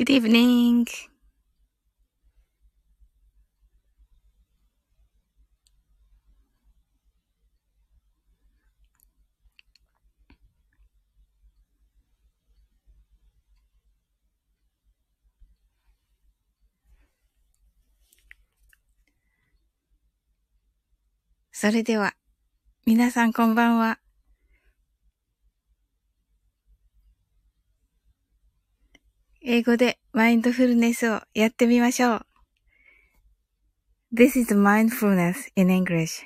Good evening. それでは、皆さんこんばんは。英語でマインドフルネスをやってみましょう。This is mindfulness in English.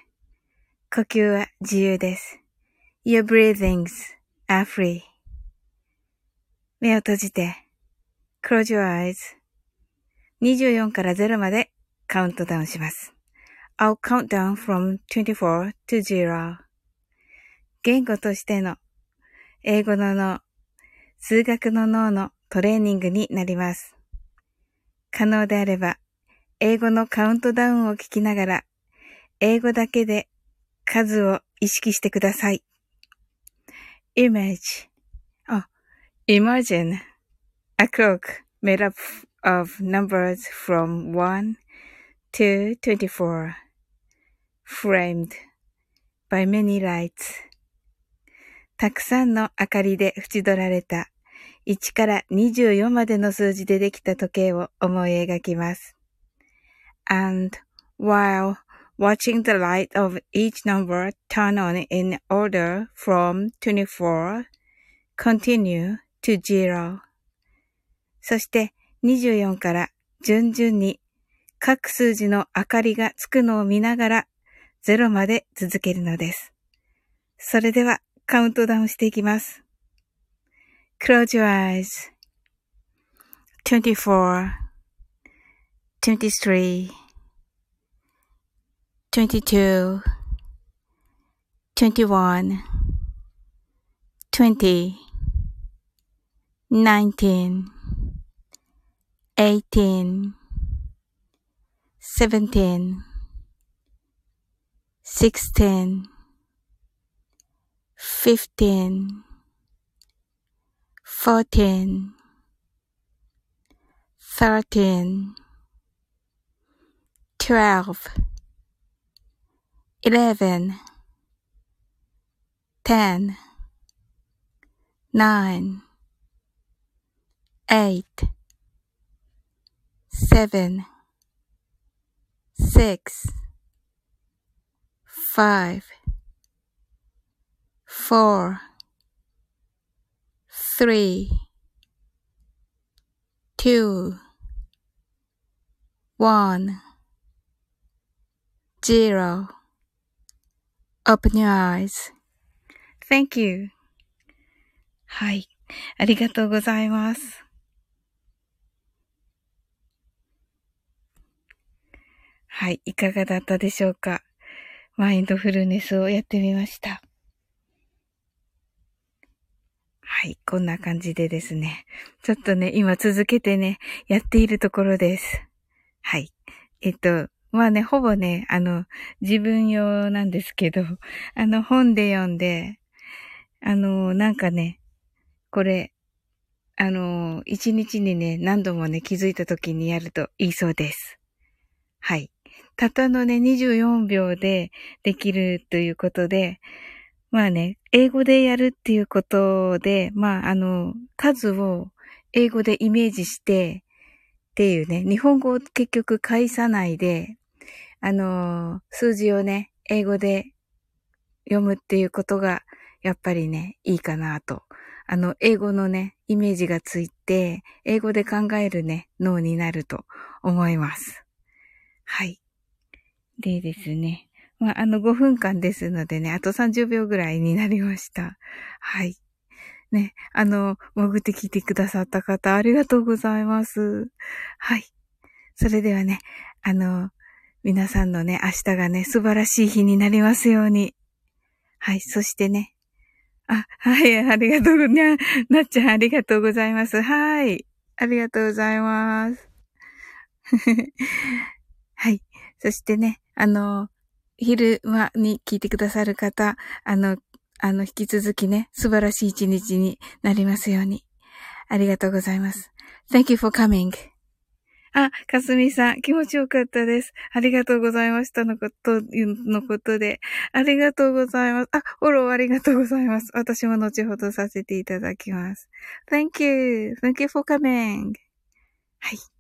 呼吸は自由です。Your breathings are free. 目を閉じて、close your eyes. 24から0までカウントダウンします。I'll count down from 24 to 0. 言語としての英語の脳、数学の脳のトレーニングになります。可能であれば、英語のカウントダウンを聞きながら、英語だけで数を意識してください。image あ、imagine a clock made up of numbers from 1 to 24 framed by many lights たくさんの明かりで縁取られた1から24までの数字でできた時計を思い描きます。And while watching the light of each number turn on in order from 24, continue to zero. そして24から順々に各数字の明かりがつくのを見ながら0まで続けるのです。それではカウントダウンしていきます。Close your eyes. 24, 23, 22, 21, 20, 19, 18, 17, 16, 15, fourteen, thirteen, twelve, eleven, ten, nine, eight, seven, six, five, four, three, two, one, zero. Open your eyes. Thank you. はい。ありがとうございます。はい。いかがだったでしょうか？マインドフルネスをやってみました。はい、こんな感じでですね。ちょっとね、今続けてね、やっているところです。はい。えっと、まあね、ほぼね、あの、自分用なんですけど、あの、本で読んで、あの、なんかね、これ、あの、一日にね、何度もね、気づいた時にやるといいそうです。はい。たったのね、24秒でできるということで、まあね、英語でやるっていうことで、まああの、数を英語でイメージしてっていうね、日本語を結局返さないで、あの、数字をね、英語で読むっていうことが、やっぱりね、いいかなと。あの、英語のね、イメージがついて、英語で考えるね、脳になると思います。はい。でですね。まあ、あの、5分間ですのでね、あと30秒ぐらいになりました。はい。ね、あの、潜って聞いてくださった方、ありがとうございます。はい。それではね、あの、皆さんのね、明日がね、素晴らしい日になりますように。はい。そしてね、あ、はい、ありがとう、な、なっちゃんありがとうございます。はい。ありがとうございます。はい。そしてね、あの、昼間に聞いてくださる方、あの、あの、引き続きね、素晴らしい一日になりますように。ありがとうございます。Thank you for coming. あ、かすみさん、気持ちよかったです。ありがとうございましたのこと、のことで。ありがとうございます。あ、フォローありがとうございます。私も後ほどさせていただきます。Thank you. Thank you for coming. はい。